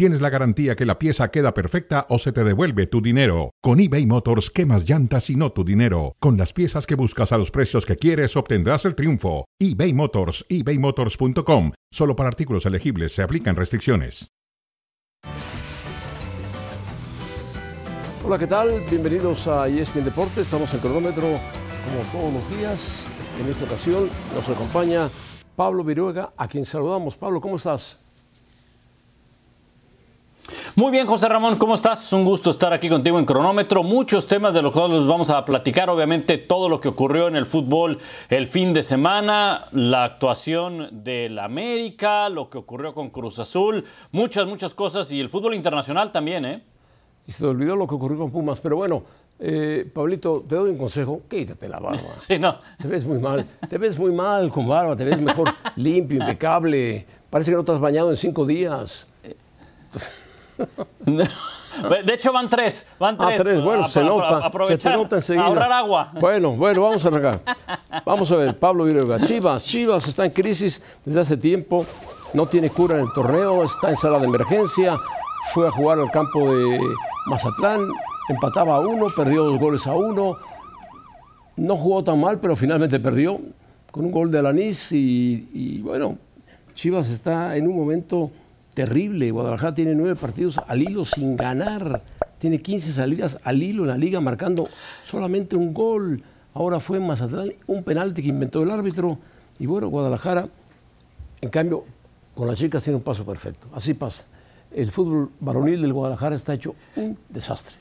tienes la garantía que la pieza queda perfecta o se te devuelve tu dinero. Con eBay Motors quemas llantas y no tu dinero. Con las piezas que buscas a los precios que quieres obtendrás el triunfo. eBay Motors, ebaymotors.com. Solo para artículos elegibles se aplican restricciones. Hola, ¿qué tal? Bienvenidos a ESPN Deportes. Estamos en cronómetro como todos los días. En esta ocasión nos acompaña Pablo Viruega, a quien saludamos. Pablo, ¿cómo estás? Muy bien, José Ramón, ¿cómo estás? Un gusto estar aquí contigo en Cronómetro. Muchos temas de los cuales vamos a platicar. Obviamente, todo lo que ocurrió en el fútbol el fin de semana, la actuación del América, lo que ocurrió con Cruz Azul, muchas, muchas cosas y el fútbol internacional también, ¿eh? Y se te olvidó lo que ocurrió con Pumas. Pero bueno, eh, Pablito, te doy un consejo: quítate la barba. Sí, no. Te ves muy mal. Te ves muy mal con barba. Te ves mejor limpio, impecable. Parece que no te has bañado en cinco días. De hecho, van tres. Van Ah, tres. tres, bueno, A- se nota. a- Aprovechar, se nota enseguida. ahorrar agua. Bueno, bueno, vamos a arrancar. Vamos a ver, Pablo Viruega. Chivas, Chivas está en crisis desde hace tiempo. No tiene cura en el torneo, está en sala de emergencia. Fue a jugar al campo de Mazatlán, empataba a uno, perdió dos goles a uno. No jugó tan mal, pero finalmente perdió con un gol de Alanís. Y, y bueno, Chivas está en un momento terrible. Guadalajara tiene nueve partidos al hilo sin ganar. Tiene 15 salidas al hilo en la liga, marcando solamente un gol. Ahora fue Mazatlán un penalti que inventó el árbitro. Y bueno, Guadalajara, en cambio, con las chicas tiene un paso perfecto. Así pasa. El fútbol varonil del Guadalajara está hecho un desastre.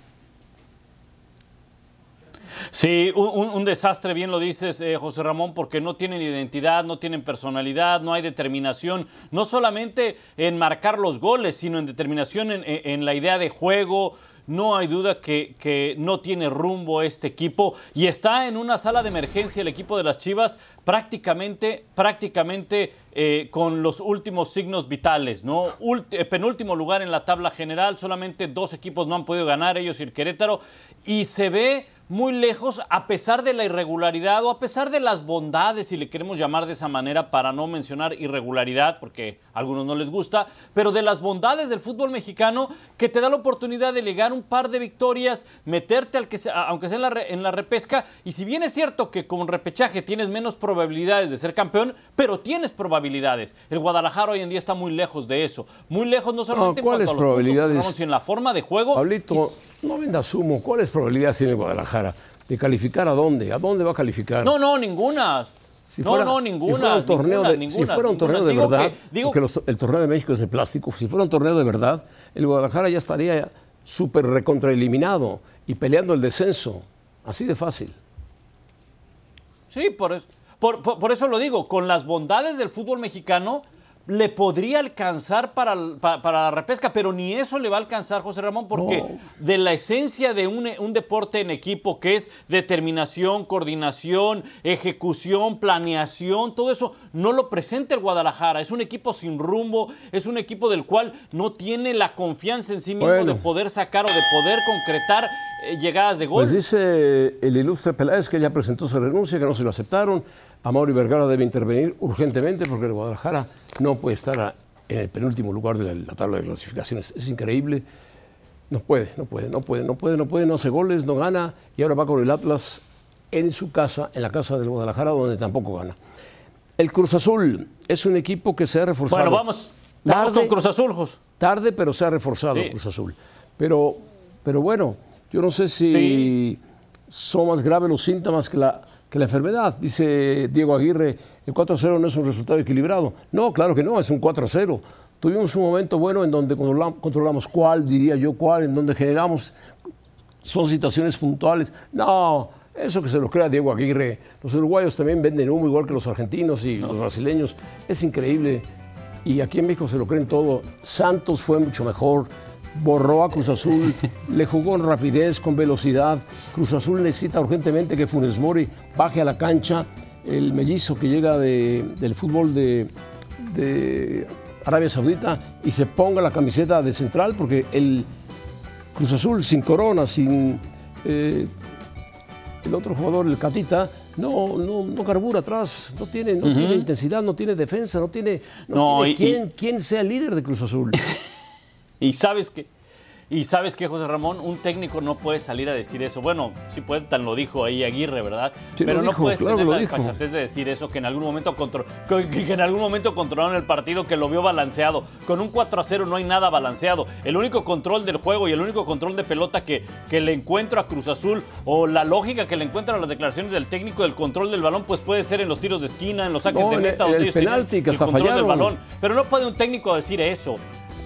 Sí, un, desastre, bien lo dices, eh, José Ramón, porque no tienen identidad, no tienen personalidad, no hay determinación, no solamente en marcar los goles, sino en determinación en, la idea de juego. No hay duda que, no tiene rumbo este equipo y está en una sala de emergencia el equipo de las Chivas prácticamente, prácticamente eh, con los últimos signos vitales, ¿no? Eh, penúltimo lugar en la tabla general, solamente dos equipos no han podido ganar, ellos y el Querétaro, y se ve muy lejos a pesar de la irregularidad o a pesar de las bondades, si le queremos llamar de esa manera, para no mencionar irregularidad, porque a algunos no les gusta, pero de las bondades del fútbol mexicano que te da la oportunidad de llegar un par de victorias, meterte al que sea, aunque sea en la, re- en la repesca, y si bien es cierto que con repechaje tienes menos probabilidades de ser campeón, pero tienes probabilidades. El Guadalajara hoy en día está muy lejos de eso, muy lejos no solamente en ¿cuáles cuanto a los puntos, probabilidades? Ramón, sino en la forma de juego. Pablito, no vendas humo. ¿Cuáles probabilidades tiene Guadalajara? ¿De calificar a dónde? ¿A dónde va a calificar? No, no, ninguna. Si no, fuera- no, si ninguna. fuera un torneo ninguna, de, ninguna, si fuera un torneo de verdad, que- digo porque los- el torneo de México es de plástico, si fuera un torneo de verdad, el Guadalajara ya estaría súper recontraeliminado y peleando el descenso. Así de fácil. Sí, por por, por- por eso lo digo, con las bondades del fútbol mexicano le podría alcanzar para, para la repesca, pero ni eso le va a alcanzar José Ramón, porque No. de la esencia de un, un deporte en equipo que es determinación, coordinación, ejecución, planeación, todo eso no lo presenta el Guadalajara. Es un equipo sin rumbo, es un equipo del cual no tiene la confianza en sí mismo Bueno. de poder sacar o de poder concretar eh, llegadas de gol. Pues dice el ilustre Peláez que ya presentó su renuncia, que no se lo aceptaron. A Mauri Vergara debe intervenir urgentemente porque el Guadalajara no puede estar en el penúltimo lugar de la, la tabla de clasificaciones. Es increíble. No puede, no puede, no puede, no puede, no puede, no hace goles, no gana y ahora va con el Atlas en su casa, en la casa del Guadalajara, donde tampoco gana. El Cruz Azul es un equipo que se ha reforzado. bueno, vamos, vamos Tarde, con Cruz Azul, Jos. Tarde, pero se ha reforzado Sí. Cruz Azul. Pero, pero bueno, yo no sé si Sí. son más graves los síntomas que la, que la enfermedad. Dice Diego Aguirre, el 4-0 no es un resultado equilibrado. No, claro que no, es un 4-0. Tuvimos un momento bueno en donde controla- controlamos cuál, diría yo cuál, en donde generamos, son situaciones puntuales. No, eso que se lo crea Diego Aguirre. Los uruguayos también venden humo igual que los argentinos y los brasileños. Es increíble. Y aquí en México se lo creen todo. Santos fue mucho mejor. Borró a Cruz Azul, le jugó en rapidez, con velocidad. Cruz Azul necesita urgentemente que Funes Mori baje a la cancha. El mellizo que llega de- del fútbol de, de Arabia Saudita y se ponga la camiseta de central porque el Cruz Azul sin Corona, sin eh, el otro jugador, el Catita, no, no, no carbura atrás, no tiene, no tiene intensidad, no tiene defensa, no tiene, no tiene quién, quién sea el líder de Cruz Azul. y sabes que y sabes que, José Ramón, un técnico no puede salir a decir eso. Bueno, sí puede, tan lo dijo ahí Aguirre, ¿verdad? Pero no puedes tener la desfachatez de decir eso, que en algún momento que, en algún momento controlaron el partido, que lo vio balanceado. Con un 4 a 0 no hay nada balanceado. El único control del juego y el único control de pelota que, que le encuentro a Cruz Azul, o la lógica que le encuentro a las declaraciones del técnico del control del balón, pues puede ser en los tiros de esquina, en los saques de meta, el, el penalti, que el control del balón. Pero no puede un técnico decir eso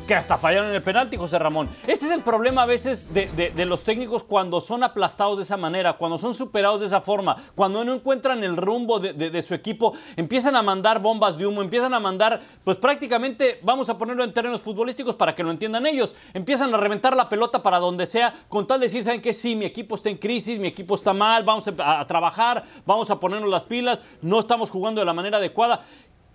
que hasta fallaron en el penalti, José Ramón. Ese es el problema a veces de, los técnicos cuando son aplastados de esa manera, cuando son superados de esa forma, cuando no encuentran el rumbo de, su equipo, empiezan a mandar bombas de humo, empiezan a mandar, pues prácticamente, vamos a ponerlo en términos futbolísticos para que lo entiendan ellos, empiezan a reventar la pelota para donde sea, con tal de decir, ¿saben qué? Sí, mi equipo está en crisis, mi equipo está mal, vamos a trabajar, vamos a ponernos las pilas, no estamos jugando de la manera adecuada.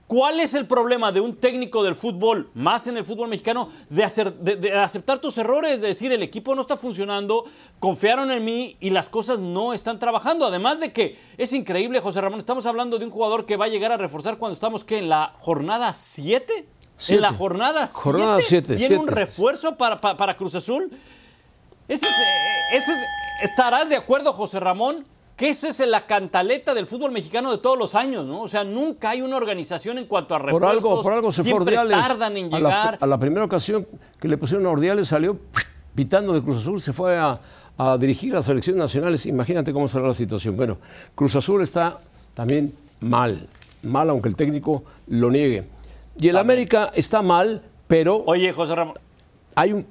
¿Cuál es el problema de un técnico del fútbol, más en el fútbol mexicano, de, hacer, de, aceptar tus errores, de decir el equipo no está funcionando, confiaron en mí y las cosas no están trabajando? Además de que es increíble, José Ramón, estamos hablando de un jugador que va a llegar a reforzar cuando estamos, ¿qué? ¿En la jornada 7? ¿En la jornada 7? Jornada 7. ¿Tiene un refuerzo para, para, Cruz Azul? Ese ese ¿Estarás de acuerdo, José Ramón? Que esa es la cantaleta del fútbol mexicano de todos los años, ¿no? O sea, nunca hay una organización en cuanto a refuerzos. Por algo, por algo se fue Ordiales. tardan en llegar. A la, primera ocasión que le pusieron a Ordiales salió pitando de Cruz Azul, se fue a, dirigir a las selecciones nacionales. Imagínate cómo será la situación. Bueno, Cruz Azul está también mal, mal aunque el técnico lo niegue. Y el América está mal, pero... Oye, José Ramón. Hay un...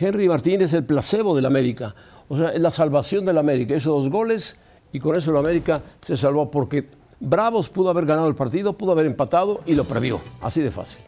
Henry Martínez es el placebo del América. O sea, es la salvación del América. Esos dos goles y con eso el América se salvó porque Bravos pudo haber ganado el partido, pudo haber empatado y lo perdió. Así de fácil.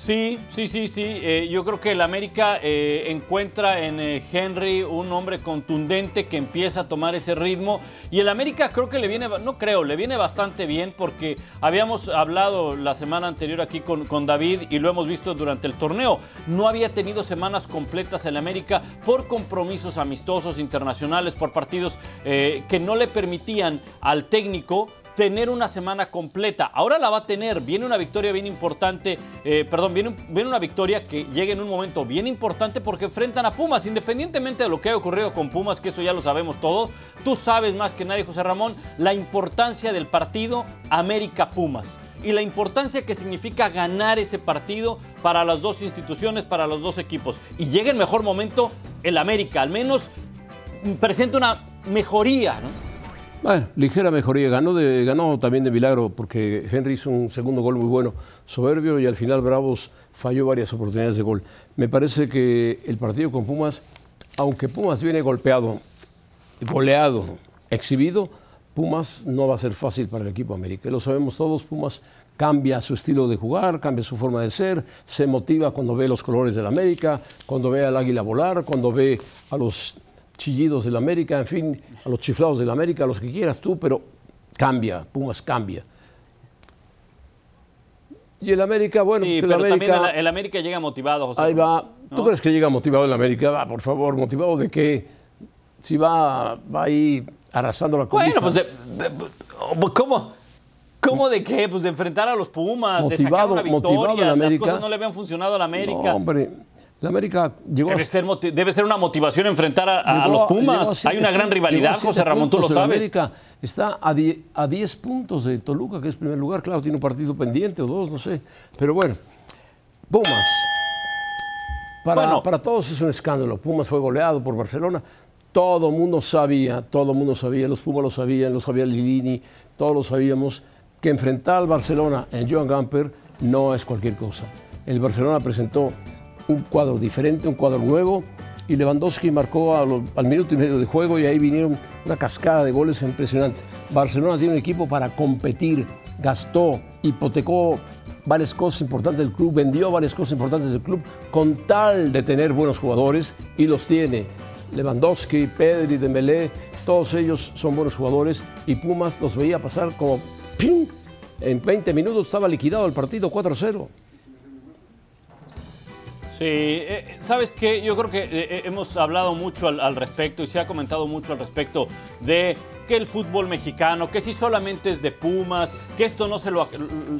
Sí, sí, sí, sí. Eh, yo creo que el América eh, encuentra en eh, Henry un hombre contundente que empieza a tomar ese ritmo. Y el América creo que le viene, no creo, le viene bastante bien porque habíamos hablado la semana anterior aquí con, David y lo hemos visto durante el torneo. No había tenido semanas completas el América por compromisos amistosos internacionales, por partidos que no le permitían al técnico tener una semana completa. Ahora la va a tener. Viene una victoria bien importante. Eh, perdón, viene, viene, una victoria que llega en un momento bien importante porque enfrentan a Pumas. Independientemente de lo que haya ocurrido con Pumas, que eso ya lo sabemos todos, tú sabes más que nadie, José Ramón, la importancia del partido América-Pumas y la importancia que significa ganar ese partido para las dos instituciones, para los dos equipos. Y llega el mejor momento el América, al menos presenta una mejoría, ¿no? Bueno, ligera mejoría. Ganó, de, ganó también de milagro porque Henry hizo un segundo gol muy bueno, soberbio y al final Bravos falló varias oportunidades de gol. Me parece que el partido con Pumas, aunque Pumas viene golpeado, goleado, exhibido, Pumas no va a ser fácil para el equipo América. Lo sabemos todos, Pumas cambia su estilo de jugar, cambia su forma de ser, se motiva cuando ve los colores del América, cuando ve al águila volar, cuando ve a los chillidos del América, en fin, a los chiflados del América, a los que quieras tú, pero cambia, Pumas cambia. Y el América, bueno, sí, pues el América. el, América llega motivado, José. Ahí va. ¿Tú crees que llega motivado el América? Va, por favor, ¿motivado de qué? Si va, va ahí arrasando la cobija. Bueno, pues, ¿cómo? ¿Cómo de qué? Pues de enfrentar a los Pumas, de sacar una victoria. Las cosas no le habían funcionado a la América. hombre, la América llegó debe, ser, debe ser una motivación enfrentar a, los Pumas. Hay una gran rivalidad, José Ramón, tú lo sabes. América está a 10 puntos de Toluca, que es primer lugar. Claro, tiene un partido pendiente o dos, no sé. Pero bueno, Pumas. Para, para todos es un escándalo. Pumas fue goleado por Barcelona. Todo el mundo sabía, todo el mundo sabía, los Pumas lo sabían, lo sabía Lilini, todos lo sabíamos, que enfrentar al Barcelona en Joan Gamper no es cualquier cosa. El Barcelona presentó un cuadro diferente, un cuadro nuevo. Y Lewandowski marcó al minuto y medio de juego y ahí vinieron una cascada de goles impresionantes. Barcelona tiene un equipo para competir, gastó, hipotecó varias cosas importantes del club, vendió varias cosas importantes del club con tal de tener buenos jugadores y los tiene. Lewandowski, Pedri, Dembélé, todos ellos son buenos jugadores y Pumas los veía pasar como ¡ping! en 20 minutos estaba liquidado el partido 4-0. Sí, eh, ¿sabes qué? Yo creo que eh, eh, hemos hablado mucho al, respecto y se ha comentado mucho al respecto de que el fútbol mexicano, que si solamente es de Pumas, que esto no se lo,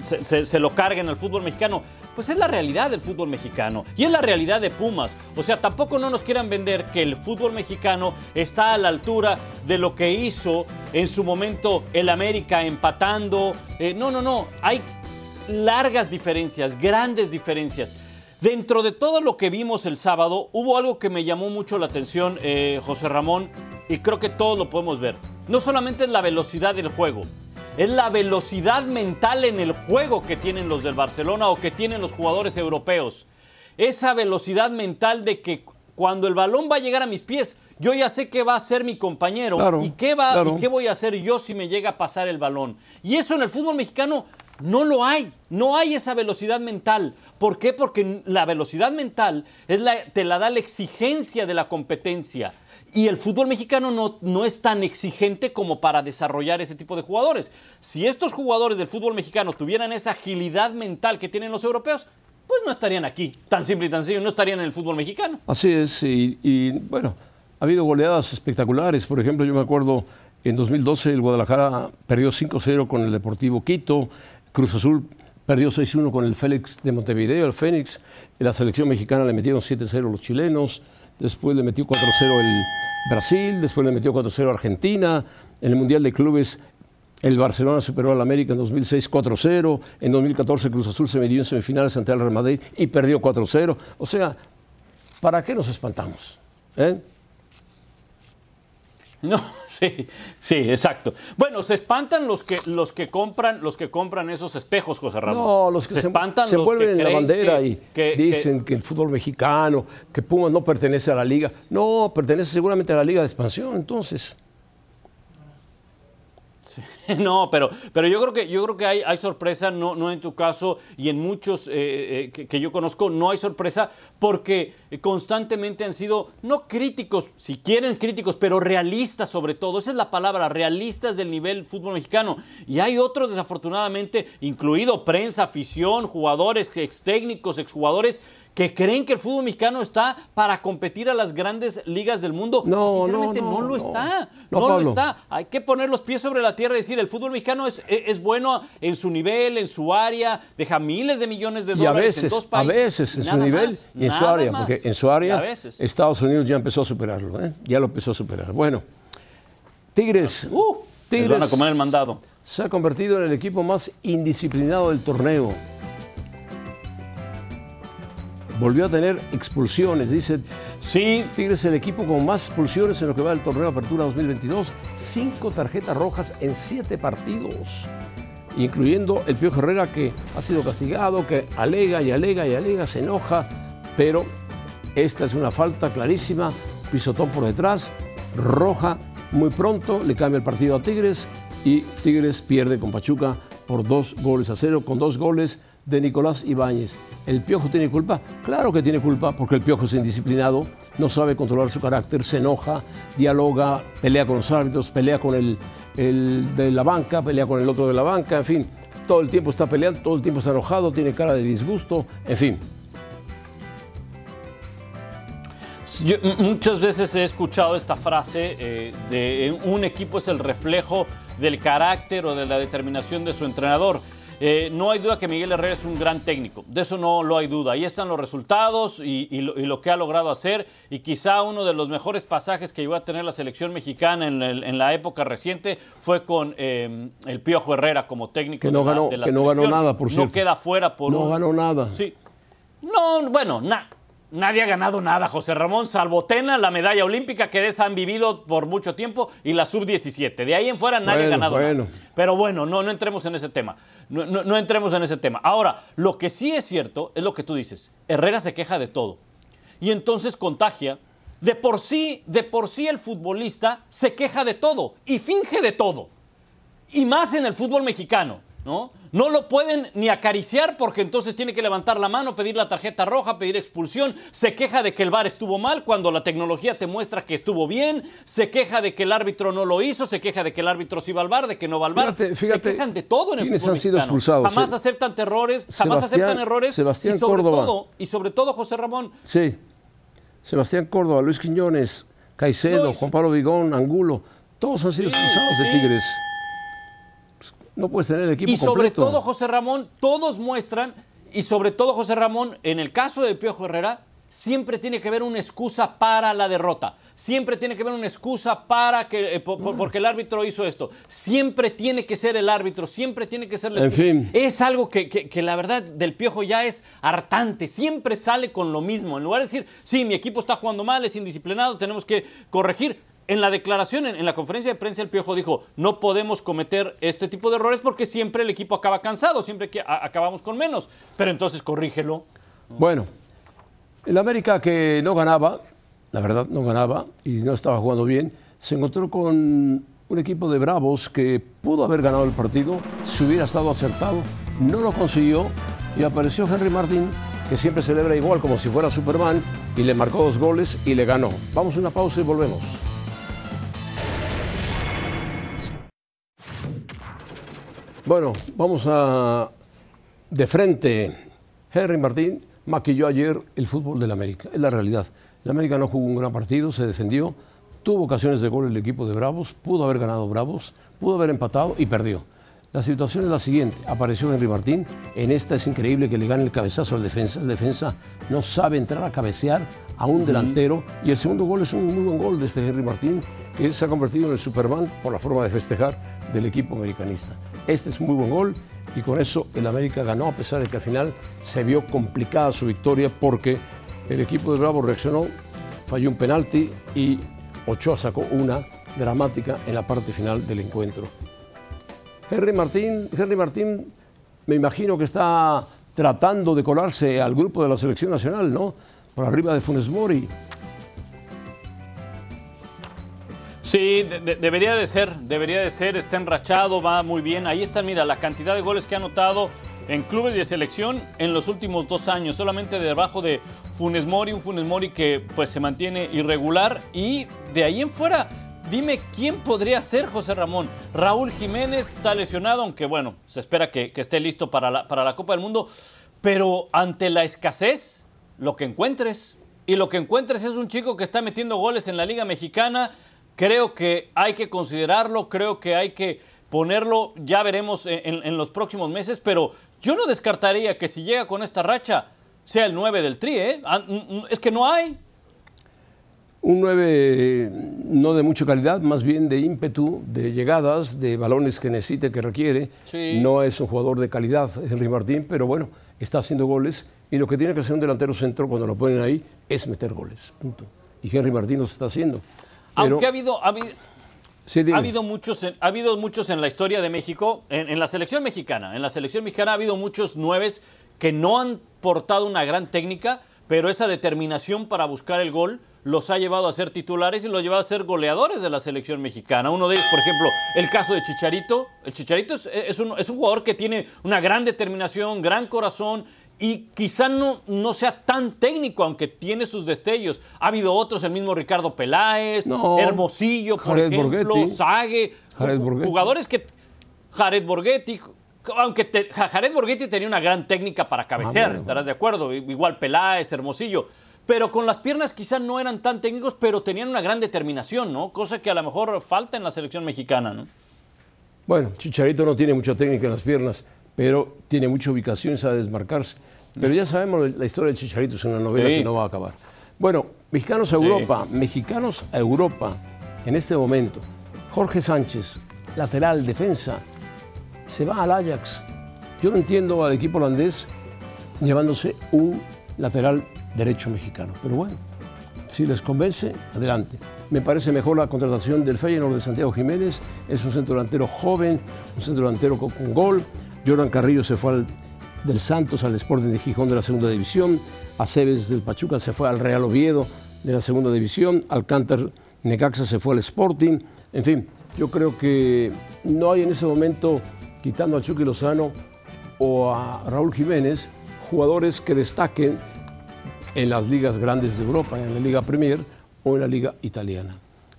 se lo carguen al fútbol mexicano. Pues es la realidad del fútbol mexicano y es la realidad de Pumas. O sea, tampoco no nos quieran vender que el fútbol mexicano está a la altura de lo que hizo en su momento el América empatando. no, no, no. Hay largas diferencias, grandes diferencias. Dentro de todo lo que vimos el sábado, hubo algo que me llamó mucho la atención, eh, José Ramón, y creo que todos lo podemos ver. No solamente es la velocidad del juego, es la velocidad mental en el juego que tienen los del Barcelona o que tienen los jugadores europeos. Esa velocidad mental de que cuando el balón va a llegar a mis pies, yo ya sé qué va a hacer mi compañero y, qué va, y qué voy a hacer yo si me llega a pasar el balón. Y eso en el fútbol mexicano no lo hay, no hay esa velocidad mental. ¿Por qué? Porque la velocidad mental es la, te la da la exigencia de la competencia. Y el fútbol mexicano no, no, es tan exigente como para desarrollar ese tipo de jugadores. Si estos jugadores del fútbol mexicano tuvieran esa agilidad mental que tienen los europeos, pues no estarían aquí, tan simple y tan sencillo, no estarían en el fútbol mexicano. Así es, y, y bueno, ha habido goleadas espectaculares. Por ejemplo, yo me acuerdo en 2012 el Guadalajara perdió 5-0 con el Deportivo Quito. Cruz Azul perdió 6-1 con el Félix de Montevideo, el Fénix. En la selección mexicana le metieron 7-0 los chilenos. Después le metió 4-0 el Brasil. Después le metió 4-0 Argentina. En el Mundial de Clubes el Barcelona superó al América en 2006 4-0. En 2014 Cruz Azul se metió en semifinales ante el Real Madrid y perdió 4-0. O sea, ¿para qué nos espantamos? ¿Eh? No, sí, sí, exacto. Bueno, se espantan los que los que compran los que compran esos espejos, José Ramón. No, los que se, espantan se vuelven en la bandera y dicen que, el fútbol mexicano, que Pumas no pertenece a la liga. No, pertenece seguramente a la liga de expansión, entonces. No, pero, pero yo creo que, yo creo que hay, sorpresa, no, no en tu caso y en muchos eh, eh, que, yo conozco, no hay sorpresa porque constantemente han sido, no críticos, si quieren críticos, pero realistas sobre todo. Esa es la palabra, realistas del nivel fútbol mexicano. Y hay otros, desafortunadamente, incluido prensa, afición, jugadores, ex técnicos, exjugadores, que creen que el fútbol mexicano está para competir a las grandes ligas del mundo. No, Sinceramente, no, no, lo está. No, lo está. Hay que poner los pies sobre la tierra y decir, el fútbol mexicano es, es bueno en su nivel, en su área, deja miles de millones de dólares a veces, en dos países. A veces en su nivel y en su área, porque en su área Estados Unidos ya empezó a superarlo, ¿eh? ya lo empezó a superar. Bueno, Tigres. Uh, Tigres van a comer el mandado. Se ha convertido en el equipo más indisciplinado del torneo volvió a tener expulsiones. Dice, sí, Tigres es el equipo con más expulsiones en lo que va del torneo Apertura 2022. Cinco tarjetas rojas en siete partidos, incluyendo el Pío Herrera que ha sido castigado, que alega y alega y alega, se enoja, pero esta es una falta clarísima, pisotón por detrás, roja muy pronto, le cambia el partido a Tigres y Tigres pierde con Pachuca por dos goles a cero, con dos goles de Nicolás Ibáñez. ¿El Piojo tiene culpa? Claro que tiene culpa, porque el Piojo es indisciplinado, no sabe controlar su carácter, se enoja, dialoga, pelea con los árbitros, pelea con el, de la banca, pelea con el otro de la banca, en fin, todo el tiempo está peleando, todo el tiempo está enojado, tiene cara de disgusto, en fin. Yo muchas veces he escuchado esta frase eh, de un equipo es el reflejo del carácter o de la determinación de su entrenador. Eh, no hay duda que Miguel Herrera es un gran técnico, de eso no lo hay duda. Ahí están los resultados y, lo, que ha logrado hacer y quizá uno de los mejores pasajes que llegó a tener la selección mexicana en, la época reciente fue con eh, el Piojo Herrera como técnico que no de la, ganó, que no ganó nada, por cierto. No queda fuera por No ganó nada. Sí. No, bueno, nada. Nadie ha ganado nada, José Ramón, salvo Tena, la medalla olímpica que de esa han vivido por mucho tiempo y la sub-17. De ahí en fuera nadie ha ganado nada. Pero bueno, no, no entremos en ese tema. No, no, entremos en ese tema. Ahora, lo que sí es cierto es lo que tú dices. Herrera se queja de todo. Y entonces contagia. De por sí, de por sí el futbolista se queja de todo y finge de todo. Y más en el fútbol mexicano. ¿No? No lo pueden ni acariciar porque entonces tiene que levantar la mano, pedir la tarjeta roja, pedir expulsión. Se queja de que el VAR estuvo mal cuando la tecnología te muestra que estuvo bien. Se queja de que el árbitro no lo hizo. Se queja de que el árbitro sí va al VAR, de que no va al VAR. Fíjate, fíjate, se quejan de todo en el ¿quiénes fútbol han sido mexicano. expulsados? Jamás aceptan errores, jamás Sebastián- aceptan errores. Sebastián y sobre Córdoba. todo, y sobre todo José Ramón, Sí. Sebastián Córdoba, Luis Quiñones, Caicedo, No, Juan Pablo Vigón, Angulo, todos han sido Sí, expulsados de. Tigres. No puedes tener el equipo Y sobre completo. todo, José Ramón, todos muestran, y sobre todo, José Ramón, en el caso de Piojo Herrera, siempre tiene que haber una excusa para la derrota. Siempre tiene que haber una excusa para que, eh, po- po- porque el árbitro hizo esto. Siempre tiene que ser el árbitro, siempre tiene que ser la En fin. Es algo que, que- que la verdad del Piojo ya es hartante. Siempre sale con lo mismo. En lugar de decir, sí, mi equipo está jugando mal, es indisciplinado, tenemos que corregir. En la declaración, en, la conferencia de prensa, el Piojo dijo, no podemos cometer este tipo de errores porque siempre el equipo acaba cansado, siempre acabamos con menos. Pero entonces corrígelo. Bueno, el América que no ganaba, la verdad no ganaba y no estaba jugando bien, se encontró con un equipo de Bravos que pudo haber ganado el partido si hubiera estado acertado, no lo consiguió y apareció Henry Martín que siempre celebra igual como si fuera Superman y le marcó dos goles y le ganó. Vamos a una pausa y volvemos. Bueno, vamos a de frente. Henry Martín maquilló ayer el fútbol del América. Es la realidad. El América no jugó un gran partido, se defendió, tuvo ocasiones de gol el equipo de Bravos, pudo haber ganado Bravos, pudo haber empatado y perdió. La situación es la siguiente. Apareció Henry Martín. En esta es increíble que le gane el cabezazo al defensa. El defensa no sabe entrar a cabecear a un delantero. Y el segundo gol es un muy buen gol de este Henry Martín, que se ha convertido en el Superman por la forma de festejar del equipo americanista. Este es un muy buen gol y con eso el América ganó a pesar de que al final se vio complicada su victoria porque el equipo de Bravo reaccionó, falló un penalti y Ochoa sacó una dramática en la parte final del encuentro. Henry Martín, Henry Martín me imagino que está tratando de colarse al grupo de la selección nacional, ¿no? Por arriba de Funes Mori. Sí, de- de- debería de ser, debería de ser, está enrachado, va muy bien. Ahí está, mira, la cantidad de goles que ha anotado en clubes de selección en los últimos dos años, solamente debajo de Funes Mori, un Funes Mori que pues se mantiene irregular y de ahí en fuera, dime quién podría ser José Ramón. Raúl Jiménez está lesionado, aunque bueno, se espera que, esté listo para para la Copa del Mundo, pero ante la escasez, lo que encuentres. Y lo que encuentres es un chico que está metiendo goles en la Liga Mexicana. Creo que hay que considerarlo, creo que hay que ponerlo, ya veremos en, en- en los próximos meses, pero yo no descartaría que si llega con esta racha sea el 9 del Tri, ¿eh? Ah, mm, mm, Es que no hay. Un 9 no de mucha calidad, más bien de ímpetu, de llegadas, de balones que necesite, que requiere. Sí. No es un jugador de calidad, Henry Martín, pero bueno, está haciendo goles y lo que tiene que hacer un delantero centro cuando lo ponen ahí es meter goles. Punto. Y Henry Martín lo está haciendo. Pero- Aunque ha habido, ha habido, Sí, ha habido muchos, en, ha habido muchos en la historia de México, en, en la selección mexicana. En la selección mexicana ha habido muchos nueves que no han portado una gran técnica, pero esa determinación para buscar el gol los ha llevado a ser titulares y los ha llevado a ser goleadores de la selección mexicana. Uno de ellos, por ejemplo, el caso de Chicharito. El Chicharito es, es un, es un jugador que tiene una gran determinación, gran corazón y quizá no, no sea tan técnico, aunque tiene sus destellos. Ha habido otros, el mismo Ricardo Peláez, No. Hermosillo, por Jared ejemplo, Borghetti. Sague, jugadores que Jared Borghetti, aunque te- Ja- Jared Borghetti tenía una gran técnica para cabecear, Ah, bueno. estarás de acuerdo, igual Peláez, Hermosillo, pero con las piernas quizá no eran tan técnicos, pero tenían una gran determinación, ¿no? Cosa que a lo mejor falta en la selección mexicana, ¿no? Bueno, Chicharito no tiene mucha técnica en las piernas, pero tiene mucha ubicación, sabe desmarcarse. Pero ya sabemos la historia del Chicharito, es una novela Sí. que no va a acabar. Bueno, mexicanos a Europa, mexicanos a Europa en este momento. Jorge Sánchez, lateral, defensa, se va al Ajax. Yo no entiendo al equipo holandés llevándose un lateral derecho mexicano, pero bueno, si les convence, adelante. Me parece mejor la contratación del Feyenoord de Santiago Jiménez. Es un centro delantero joven, un centro delantero con, con gol. Jordan Carrillo se fue al, del Santos al Sporting de Gijón de la segunda división. Aceves del Pachuca se fue al Real Oviedo de la segunda división. Alcántar Necaxa se fue al Sporting. En fin, yo creo que no hay en ese momento quitando a Chucky Lozano o a Raúl Jiménez, jugadores que destaquen en las ligas grandes de Europa, en la Liga Premier o en la Liga Italiana.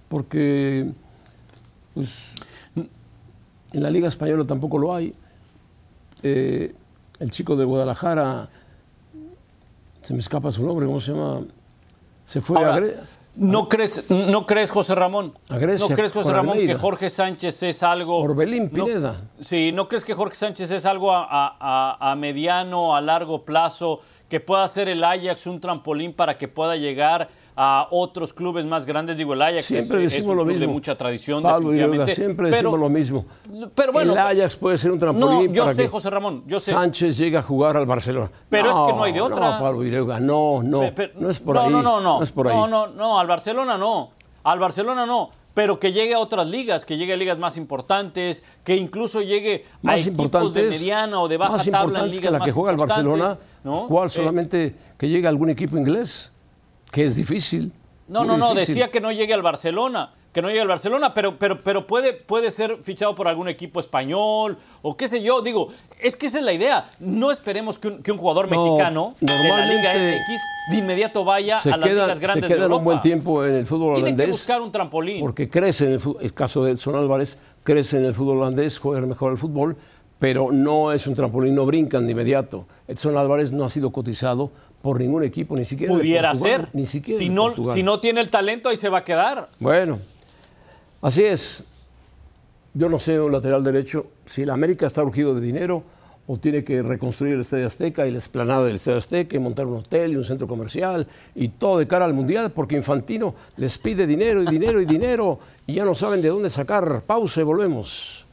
Porque pues, en la Liga Española tampoco lo hay. Eh, el chico de Guadalajara, se me escapa su nombre, ¿cómo se llama? Se fue Ahora, a ¿No crees, ¿No crees, José Ramón? A Grecia, ¿No crees, José Ramón, que. Jorge Sánchez es algo... Orbelín no- Pineda. sí, ¿no crees que Jorge Sánchez es algo a- a mediano, a largo plazo, que pueda ser el Ajax un trampolín para que pueda llegar a otros clubes más grandes? Digo, el Ajax Siempre es, es un lo club de mismo. mucha tradición, Pablo definitivamente. siempre pero, decimos lo mismo. Pero bueno, el Ajax puede ser un no, trampolín yo para sé, que José Ramón, yo sé. Sánchez llegue a jugar al Barcelona. Pero es que no hay de otra. No, Pablo no, no, Pe- pe- no es por no, ahí. No, no, no. es por ahí. No, no, no, al Barcelona no. Al Barcelona no. Pero que llegue a otras ligas, que llegue a ligas más importantes, que incluso llegue a más equipos importantes, de mediana o de baja más tabla en ligas que la que más juega el Barcelona. ¿no? ¿Cuál Eh, solamente que llegue a algún equipo inglés? Que es difícil. No, no, no, difícil. decía que no llegue al Barcelona, que no llegue al Barcelona, pero, pero, pero puede, puede ser fichado por algún equipo español o qué sé yo. Digo, es que esa es la idea. No esperemos que un, que un jugador No, mexicano de la Liga MX de inmediato vaya a las queda, ligas se grandes queda de Europa. un buen tiempo en el fútbol Tiene holandés. que buscar un trampolín. porque crece en el, el caso de Edson Álvarez, crece en el fútbol holandés, juega mejor el fútbol, pero no es un trampolín, no brincan de inmediato. Edson Álvarez no ha sido cotizado por ningún equipo, ni siquiera Pudiera Portugal, ser. Ni siquiera si, no, si no tiene el talento, ahí se va a quedar. Bueno, así es. Yo no sé, un lateral derecho, si el América está urgido de dinero o tiene que reconstruir el Estadio Azteca y la esplanada del Estadio Azteca y montar un hotel y un centro comercial y todo de cara al Mundial, porque Infantino les pide dinero y dinero y dinero y ya no saben de dónde sacar. Pausa y volvemos.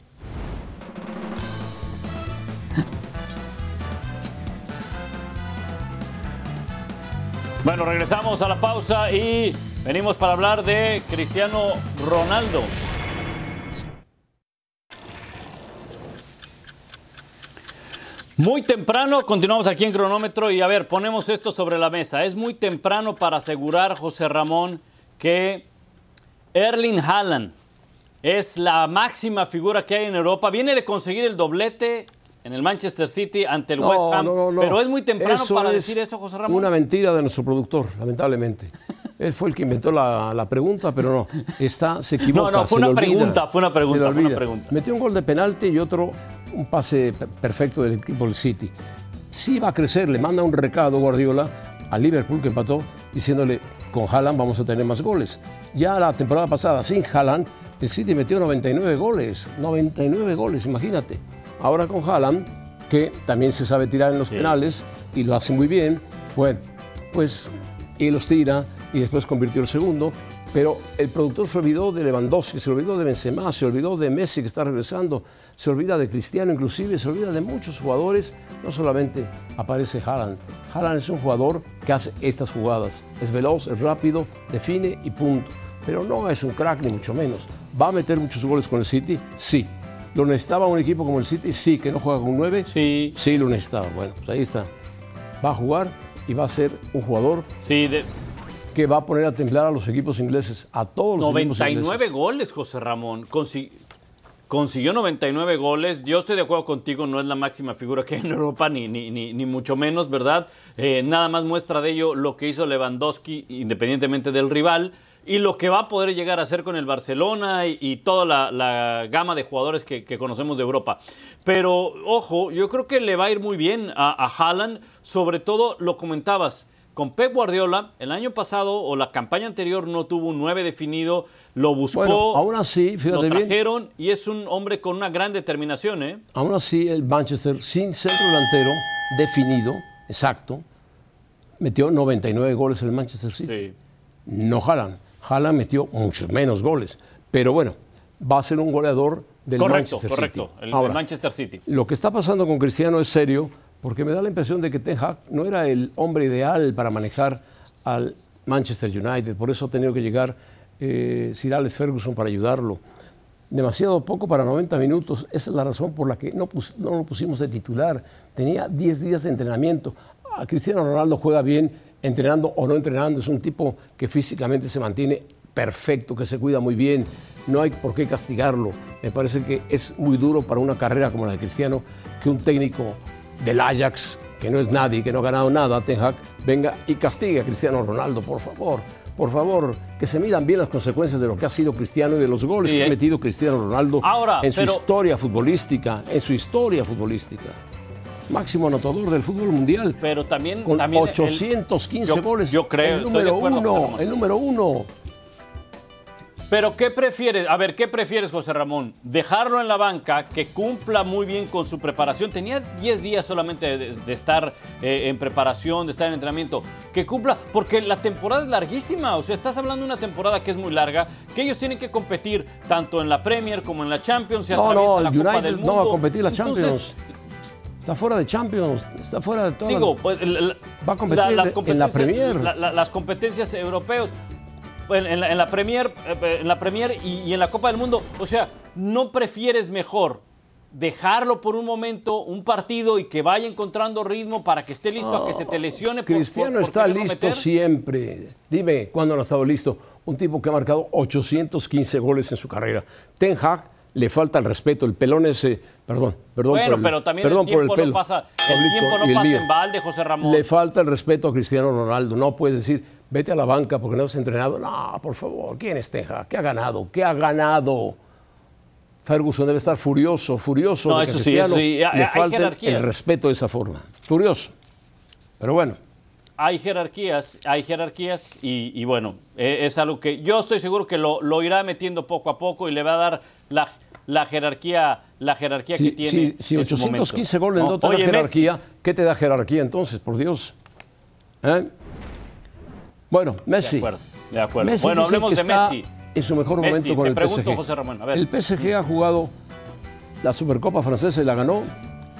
Bueno, regresamos a la pausa y venimos para hablar de Cristiano Ronaldo. Muy temprano, continuamos aquí en cronómetro y a ver, ponemos esto sobre la mesa. Es muy temprano para asegurar, José Ramón, que Erling Haaland es la máxima figura que hay en Europa. Viene de conseguir el doblete en el Manchester City ante el West Ham. Pero es muy temprano Eso para decir eso, José Ramón. Una mentira de nuestro productor, lamentablemente. Él fue el que inventó la, la pregunta, pero no, está, se equivoca. No, no, fue una pregunta, fue una pregunta, fue una pregunta. Metió un gol de penalti y otro, un pase per- perfecto del equipo del City. Sí va a crecer, le manda un recado Guardiola a Liverpool que empató, diciéndole, con Haaland vamos a tener más goles. Ya la temporada pasada, sin Haaland, el City metió 99 goles, 99 goles, imagínate. Ahora con Haaland, que también se sabe tirar en los penales y lo hace muy bien, bueno, pues y los tira y después convirtió el segundo. Pero el productor se olvidó de Lewandowski, se olvidó de Benzema, se olvidó de Messi que está regresando, se olvida de Cristiano inclusive, se olvida de muchos jugadores. No solamente aparece Haaland. Haaland es un jugador que hace estas jugadas. Es veloz, es rápido, define y punto. Pero no es un crack ni mucho menos. ¿Va a meter muchos goles con el City? Sí. ¿Lo necesitaba un equipo como el City? Sí, que no juega con nueve. Sí. Sí, lo necesitaba. Bueno, pues ahí está. Va a jugar y va a ser un jugador Sí, de que va a poner a temblar a los equipos ingleses, a todos los equipos 99 ingleses. goles, José Ramón. Consi- consiguió 99 goles. Yo estoy de acuerdo contigo, no es la máxima figura que hay en Europa, ni, ni, ni, ni mucho menos, ¿verdad? Eh, nada más muestra de ello lo que hizo Lewandowski, independientemente del rival, y lo que va a poder llegar a hacer con el Barcelona y, y toda la, la gama de jugadores que, que conocemos de Europa. Pero, ojo, yo creo que le va a ir muy bien a, a Haaland, sobre todo lo comentabas. Con Pep Guardiola, el año pasado o la campaña anterior no tuvo un 9 definido, lo buscó, Bueno, aún así, lo fíjate bien, trajeron y es un hombre con una gran determinación, ¿eh? aún así el Manchester sin centro delantero definido, exacto, metió 99 goles el Manchester City. Sí. No Haaland. Haaland metió muchos menos goles, pero bueno, va a ser un goleador del Correcto, Manchester correcto. City. El, Ahora, Manchester City. Lo que está pasando con Cristiano es serio, porque me da la impresión de que Ten Hag no era el hombre ideal para manejar al Manchester United. Por eso ha tenido que llegar eh, Sir Alex Ferguson para ayudarlo. Demasiado poco para 90 minutos. Esa es la razón por la que no, pus- no lo pusimos de titular. Tenía 10 días de entrenamiento. A Cristiano Ronaldo juega bien entrenando o no entrenando. Es un tipo que físicamente se mantiene perfecto, que se cuida muy bien. no hay por qué castigarlo. Me parece que es muy duro para una carrera como la de Cristiano que un técnico del Ajax, que no es nadie, que no ha ganado nada, Ten Hag, venga y castigue a Cristiano Ronaldo, por favor. Por favor, que se midan bien las consecuencias de lo que ha sido Cristiano y de los goles Sí, que ha eh. metido Cristiano Ronaldo Ahora, en su pero- historia futbolística, en su historia futbolística. Máximo anotador del fútbol mundial. Pero también. Con también el- 815 yo- goles. Yo creo. El número acuerdo, uno. Ramón. El número uno. Pero ¿qué prefieres? A ver, ¿qué prefieres, José Ramón? ¿Dejarlo en la banca, que cumpla muy bien con su preparación? Tenía 10 días solamente de, de estar eh, en preparación, de estar en entrenamiento. Que cumpla, porque la temporada es larguísima. O sea, estás hablando de una temporada que es muy larga, que ellos tienen que competir tanto en la Premier como en la Champions. Se No, no, la Copa United del no Mundo. va a competir la Entonces, Champions. Está fuera de Champions, está fuera de todo. Digo, pues, Va a competir en la Premier. la- la- las competencias europeas. En, en la, en la Premier, en la Premier y, y en la Copa del Mundo. O sea, ¿no prefieres mejor dejarlo por un momento, un partido y que vaya encontrando ritmo para que esté listo a que se te lesione? por- Cristiano por- por está listo meter? siempre. Dime, ¿cuándo no ha estado listo? Un tipo que ha marcado 815 goles en su carrera. Ten Hag le falta el respeto, el pelón ese, perdón, perdón Bueno, por el, pero también perdón el por tiempo pelo. no pasa, el tiempo no pasa en balde, José Ramón. Le falta el respeto a Cristiano Ronaldo. No puedes decir, vete a la banca porque no has entrenado. No, por favor, ¿quién es Ten Hag? ¿Qué ha ganado? ¿Qué ha ganado? Ferguson debe estar furioso, furioso No, de que a eso sí, Cristiano eso sí. Hay- le jerarquías. el respeto de esa forma. Furioso. Pero bueno, hay jerarquías, hay jerarquías y, y bueno, eh, es algo que yo estoy seguro que lo, lo irá metiendo poco a poco y le va a dar la, la jerarquía, la jerarquía que tiene. si- si en su 815 momento. goles no te da Messi, jerarquía, ¿qué te da jerarquía entonces, por Dios? ¿Eh? Bueno, Messi. De acuerdo, de acuerdo. Messi bueno, hablemos de Messi. En su mejor Messi, momento con te el pregunto, PSG. José Ramón, a ver. El PSG ha jugado la Supercopa francesa y la ganó.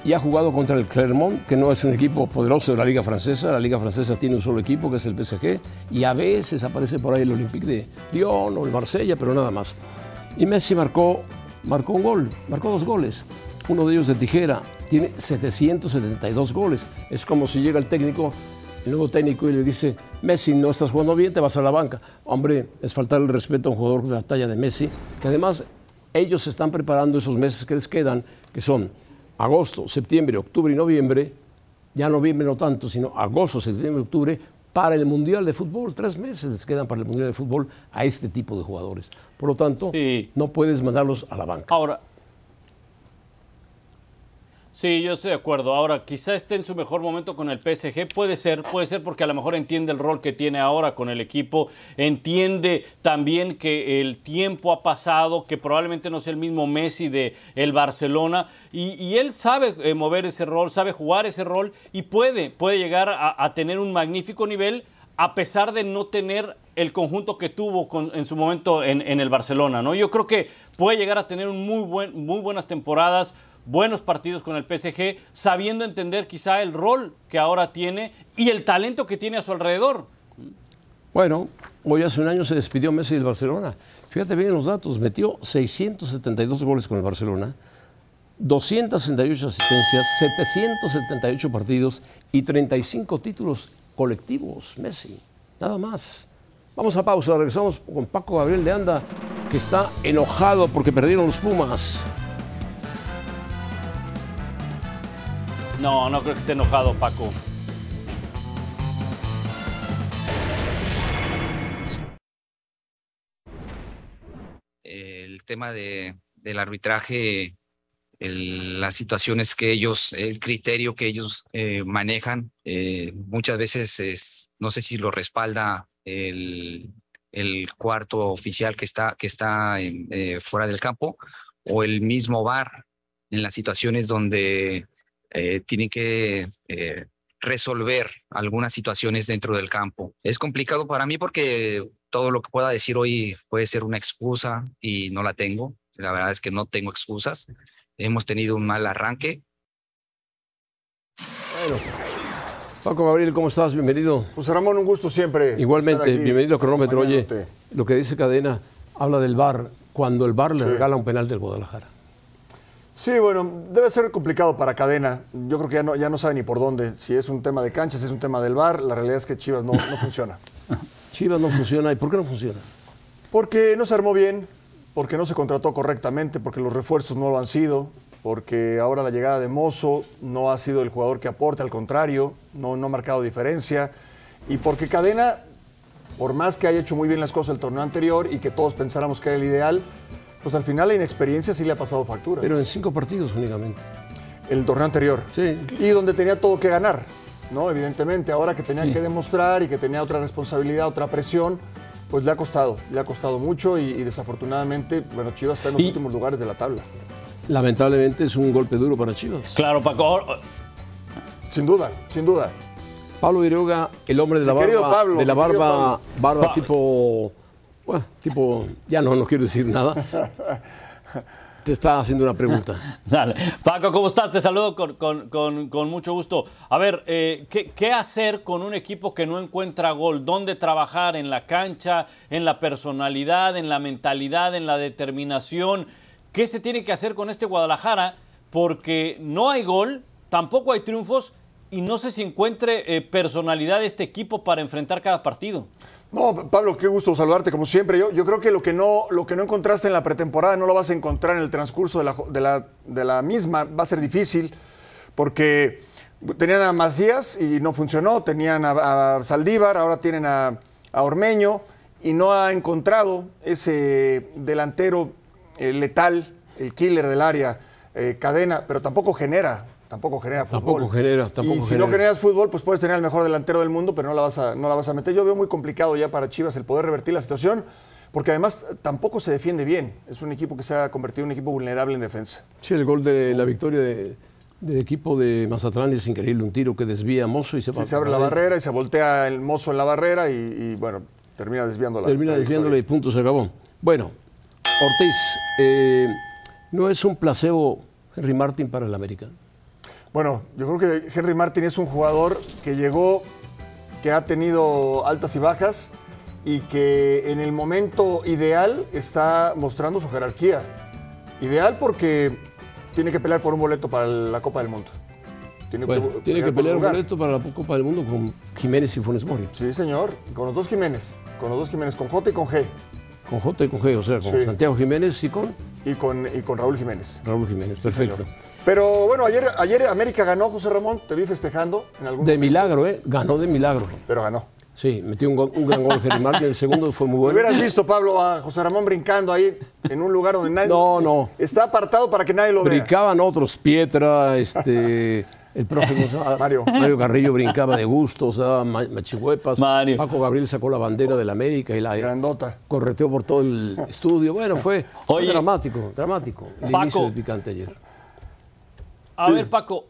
Y ha jugado contra el Clermont, que no es un equipo poderoso de la Liga Francesa. La Liga Francesa tiene un solo equipo, que es el PSG. Y a veces aparece por ahí el Olympique de Lyon o el Marsella, pero nada más. Y Messi marcó, marcó un gol, marcó dos goles. Uno de ellos de tijera. Tiene 772 goles. Es como si llega el técnico, el nuevo técnico, y le dice, Messi, no estás jugando bien, te vas a la banca. Hombre, es faltar el respeto a un jugador de la talla de Messi, que además ellos se están preparando esos meses que les quedan, que son agosto, septiembre, octubre y noviembre, ya noviembre no tanto, sino agosto, septiembre, octubre, para el Mundial de Fútbol. Tres meses les quedan para el Mundial de Fútbol a este tipo de jugadores. Por lo tanto, Sí. no puedes mandarlos a la banca. Ahora. Sí, yo estoy de acuerdo. Ahora, quizá esté en su mejor momento con el PSG. Puede ser, puede ser porque a lo mejor entiende el rol que tiene ahora con el equipo. Entiende también que el tiempo ha pasado, que probablemente no sea el mismo Messi de el Barcelona. Y, él sabe eh, mover ese rol, sabe jugar ese rol y puede, puede llegar a, a tener un magnífico nivel a pesar de no tener el conjunto que tuvo con- en su momento en, en el Barcelona, ¿no? Yo creo que puede llegar a tener un muy, buen, muy buenas temporadas, buenos partidos con el PSG, sabiendo entender quizá el rol que ahora tiene y el talento que tiene a su alrededor. Bueno, hoy hace un año se despidió Messi del Barcelona. Fíjate bien los datos, metió 672 goles con el Barcelona, 268 asistencias, 778 partidos y 35 títulos colectivos, Messi, nada más. Vamos a pausa, regresamos con Paco Gabriel de Anda, que está enojado porque perdieron los Pumas. No, no creo que esté enojado, Paco. el tema de, del arbitraje, las situaciones que ellos, el criterio que ellos eh, manejan, eh, muchas veces es, no sé si lo respalda el, el cuarto oficial que está, que está eh, fuera del campo o el mismo VAR en las situaciones donde eh, tienen que eh, resolver algunas situaciones dentro del campo. Es complicado para mí porque todo lo que pueda decir hoy puede ser una excusa y no la tengo. La verdad es que no tengo excusas. Hemos tenido un mal arranque. Bueno, Paco Gabriel, ¿cómo estás? Bienvenido. José Ramón, un gusto siempre. Igualmente, estar aquí bienvenido a Cronómetro. Oye, lo que dice Cadena habla del VAR, cuando el VAR le regala un penal del Guadalajara. Sí, bueno, debe ser complicado para Cadena. Yo creo que ya no, ya no sabe ni por dónde. Si es un tema de canchas, si es un tema del bar, la realidad es que Chivas no, no funciona. Chivas no funciona. ¿Y por qué no funciona? Porque no se armó bien, porque no se contrató correctamente, porque los refuerzos no lo han sido, porque ahora la llegada de Mozo no ha sido el jugador que aporte, al contrario, no, no ha marcado diferencia, y porque Cadena, por más que haya hecho muy bien las cosas el torneo anterior y que todos pensáramos que era el ideal, pues al final la inexperiencia sí le ha pasado factura. Pero en cinco partidos únicamente. el torneo anterior. Sí. Y donde tenía todo que ganar, ¿no? Evidentemente, ahora que tenía que demostrar y que tenía otra responsabilidad, otra presión, pues le ha costado, le ha costado mucho y, y desafortunadamente, bueno, Chivas está en los Y- últimos lugares de la tabla. Lamentablemente es un golpe duro para Chivas. Claro, Paco. Sin duda, sin duda. Pablo Viruega, el hombre de la Mi querido barba, Pablo, de la barba, barba Pa- tipo, bueno, tipo, ya no, no quiero decir nada. Te está haciendo una pregunta. Dale. Paco, ¿cómo estás? Te saludo con, con- con- con mucho gusto. A ver, eh, ¿qué, qué hacer con un equipo que no encuentra gol? ¿Dónde trabajar? ¿En la cancha? ¿En la personalidad? ¿En la mentalidad? ¿En la determinación? ¿Qué se tiene que hacer con este Guadalajara? Porque no hay gol, tampoco hay triunfos y no sé si encuentre eh, personalidad este equipo para enfrentar cada partido. No, Pablo, qué gusto saludarte como siempre. Yo, yo creo que lo que, no, lo que no encontraste en la pretemporada no lo vas a encontrar en el transcurso de la, de la, de la misma. Va a ser difícil porque tenían a Macías y no funcionó, tenían a, a Saldívar, ahora tienen a, a Ormeño y no ha encontrado ese delantero eh, letal, el killer del área, eh, cadena, pero tampoco genera. Tampoco genera fútbol. Tampoco genera, tampoco y si no generas fútbol, pues puedes tener al mejor delantero del mundo, pero no la vas a, no la vas a meter. Yo veo muy complicado ya para Chivas el poder revertir la situación, porque además tampoco se defiende bien. Es un equipo que se ha convertido en un equipo vulnerable en defensa. Sí, el gol de la victoria de- del equipo de Mazatlán es increíble, un tiro que desvía a Mozo y se va Sí, se abre la adentro. barrera y se voltea el mozo en la barrera y, y, bueno, termina desviando la Termina desviándole y punto, se acabó. Bueno, Ortiz, eh, ¿no es un placebo Henry Martin para el América? Bueno, yo creo que Henry Martin es un jugador que llegó, que ha tenido altas y bajas y que en el momento ideal está mostrando su jerarquía. Ideal porque tiene que pelear por un boleto para la Copa del Mundo. Tiene Bueno, que, tiene que por pelear un boleto para la Copa del Mundo con Jiménez y Funes Mori. Sí, señor. Con los dos Jiménez. Con los dos Jiménez, con J y con G. Con J y con G, o sea, con Sí. Santiago Jiménez y con Y con, y con Raúl Jiménez. Raúl Jiménez. Perfecto. señor. Pero bueno, ayer, ayer América ganó, José Ramón. Te vi festejando en algún De momento, milagro, ¿eh? Ganó de milagro. Pero ganó. Sí, metió un, gol- un gran gol Martin, el segundo fue muy bueno. Hubieras visto, Pablo, a José Ramón brincando ahí en un lugar donde nadie. No, no. Está apartado para que nadie lo vea. Brincaban otros, Pietra, este, el profe. Mario. Mario Carrillo brincaba de gusto, o sea, ma- machihuepas. Mario. Paco Gabriel sacó la bandera del América y la Grandota. correteó por todo el estudio. Bueno, fue, fue dramático, dramático. El Paco. inicio del picante ayer. A ver, Paco,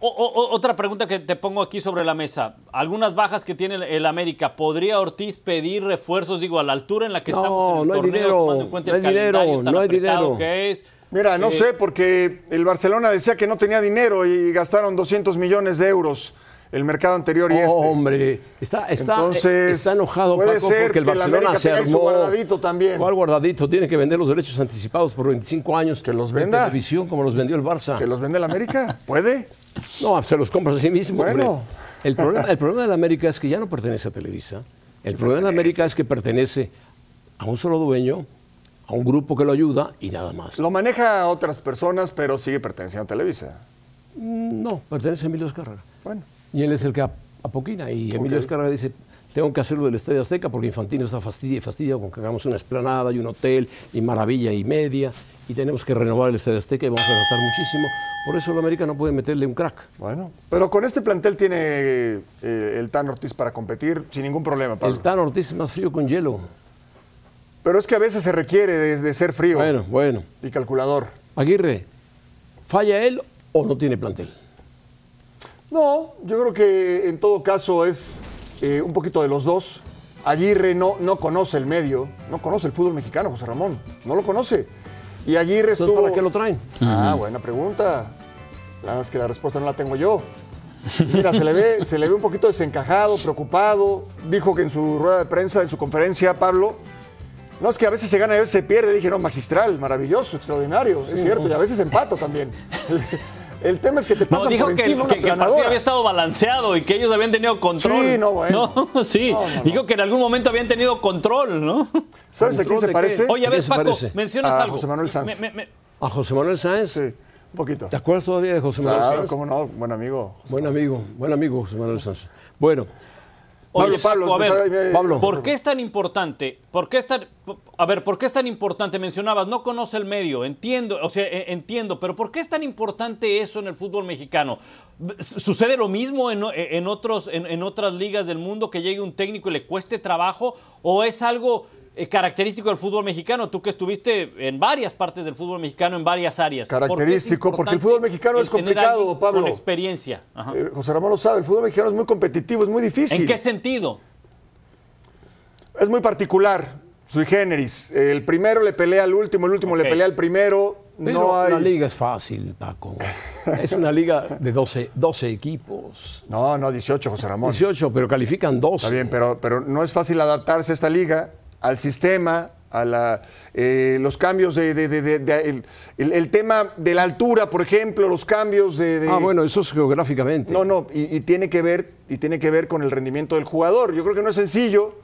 o- o- otra pregunta que te pongo aquí sobre la mesa. Algunas bajas que tiene el, el América. ¿Podría Ortiz pedir refuerzos, digo, a la altura en la que No, estamos en el no hay dinero, tomando en cuenta no el hay dinero, no hay dinero. que es? Mira, no Eh, sé, porque el Barcelona decía que no tenía dinero y gastaron 200 millones de euros el mercado anterior y este. Oh, hombre, está, está, Entonces, está enojado puede Paco ser porque el que el Barcelona se armó. guardadito también. ¿Cuál guardadito? Tiene que vender los derechos anticipados por 25 años. Que los de venda. televisión como los vendió el Barça. ¿Que los vende el América? ¿Puede? No, se los compra a sí mismo. Bueno. hombre. El problema, el problema de la América es que ya no pertenece a Televisa. El problema de la América es que pertenece a un solo dueño, a un grupo que lo ayuda y nada más. Lo maneja a otras personas, pero sigue perteneciendo a Televisa. No, pertenece a Emilio Escárraga. Bueno. Y él es el que ap- apoquina. Y Emilio Escárraga dice, tengo que hacerlo del Estadio Azteca porque Infantino está fastidia y fastidia con que hagamos una esplanada y un hotel y maravilla y media. Y tenemos que renovar el Estadio Azteca y vamos a gastar muchísimo. Por eso la América no puede meterle un crack. Bueno. Pero con este plantel tiene eh, el Tan Ortiz para competir sin ningún problema, Pablo. El Tan Ortiz es más frío con hielo. Pero es que a veces se requiere de, de ser frío Bueno, bueno. y calculador. Aguirre, ¿falla él o no tiene plantel? No, yo creo que en todo caso es eh, un poquito de los dos. Aguirre no, no conoce el medio, no conoce el fútbol mexicano, José Ramón, no lo conoce. Y Aguirre Entonces, estuvo... ¿para qué lo traen? Ah, buena pregunta. La verdad es que la respuesta no la tengo yo. Mira, se le, ve, se le ve un poquito desencajado, preocupado. Dijo que en su rueda de prensa, en su conferencia, Pablo, no, es que a veces se gana y a veces se pierde. Dije, no, magistral, maravilloso, extraordinario. Es cierto, y a veces empata también. El tema es que te No, pasan dijo por que, encima una que- que el partido había estado balanceado y que ellos habían tenido control. Sí, no, bueno. No, sí. No, no, no. Dijo que en algún momento habían tenido control, ¿no? ¿Sabes a quién ¿Control se parece? qué? Oye, a ¿A ver, Paco, parece? mencionas A algo. José Manuel Sanz. Me- me- me- ¿A José Manuel Sáenz? Sí, un poquito. ¿Te acuerdas todavía de José Manuel Claro, Sáenz? cómo no, buen amigo. Buen amigo, buen amigo José Manuel Sáenz. Bueno, Pablo, Paco, a Pablo, ver, Pablo. ¿Por qué es tan importante? ¿Por qué es tan, a ver, ¿por qué es tan importante? Mencionabas, no conoce el medio, entiendo, o sea, eh, entiendo, pero ¿por qué es tan importante eso en el fútbol mexicano? ¿Sucede lo mismo en, en otros, en, en otras ligas del mundo que llegue un técnico y le cueste trabajo? ¿O es algo eh, característico del fútbol mexicano? Tú que estuviste en varias partes del fútbol mexicano, en varias áreas. ¿Por qué es Característico, porque el fútbol mexicano es complicado, Pablo. Con experiencia. Ajá. Eh, José Ramón lo sabe, el fútbol mexicano es muy competitivo, es muy difícil. ¿En qué sentido? Es muy particular, sui generis. El primero le pelea al último, el último le pelea al primero. pero no hay... la liga es fácil, Paco. Es una liga de 12, 12 equipos. No, no, 18, José Ramón. 18, pero califican 12. Está bien, pero, pero no es fácil adaptarse a esta liga, al sistema, a la, eh, los cambios de, de- de- de- de- el, el- el tema de la altura, por ejemplo, los cambios de, de- Ah, bueno, eso es geográficamente. No, no, y, y tiene que ver y tiene que ver con el rendimiento del jugador. Yo creo que no es sencillo.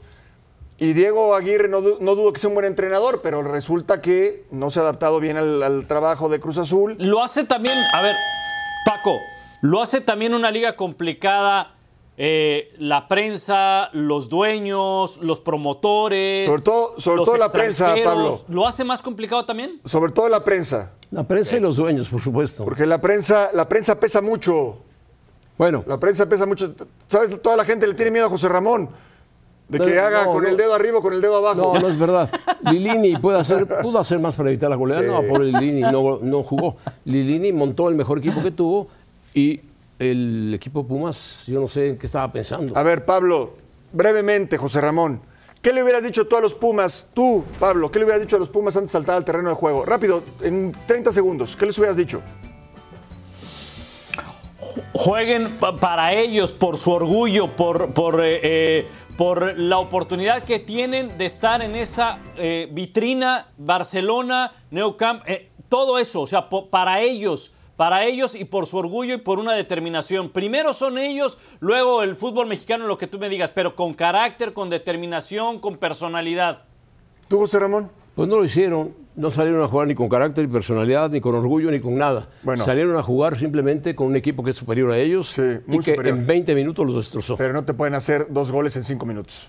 Y Diego Aguirre no, no dudo que sea un buen entrenador, pero resulta que no se ha adaptado bien al, al trabajo de Cruz Azul. Lo hace también, a ver, Paco, lo hace también una liga complicada. Eh, la prensa, los dueños, los promotores. Sobre todo- sobre los todo la prensa. Pablo. ¿Lo hace más complicado también? Sobre todo la prensa, La prensa y los dueños, por supuesto. porque la prensa, la prensa pesa mucho. Bueno, La prensa pesa mucho. ¿Sabes? Toda la gente le tiene miedo a José Ramón. De que Pero haga no, con no. el dedo arriba o con el dedo abajo. no, no es verdad. Lilini puede hacer, pudo hacer más para evitar la goleada. Sí. No, por Lilini no, no jugó. Lilini montó el mejor equipo que tuvo y el equipo Pumas, yo no sé en qué estaba pensando. A ver, Pablo, brevemente, José Ramón. ¿Qué le hubieras dicho tú a los Pumas? Tú, Pablo, ¿qué le hubieras dicho a los Pumas antes de saltar al terreno de juego? Rápido, en 30 segundos. ¿Qué les hubieras dicho? Jueguen pa- para ellos, por su orgullo, por, por, eh, eh, por la oportunidad que tienen de estar en esa eh, vitrina Barcelona, Neocamp, eh, todo eso, o sea, para ellos, para ellos y por su orgullo y por una determinación. Primero son ellos, luego el fútbol mexicano, lo que tú me digas, pero con carácter, con determinación, con personalidad. ¿Tú, José Ramón? Pues no lo hicieron, no salieron a jugar ni con carácter, ni personalidad, ni con orgullo, ni con nada. Bueno. Salieron a jugar simplemente con un equipo que es superior a ellos Sí, y que superior. en 20 minutos los destrozó. Pero no te pueden hacer dos goles en cinco minutos.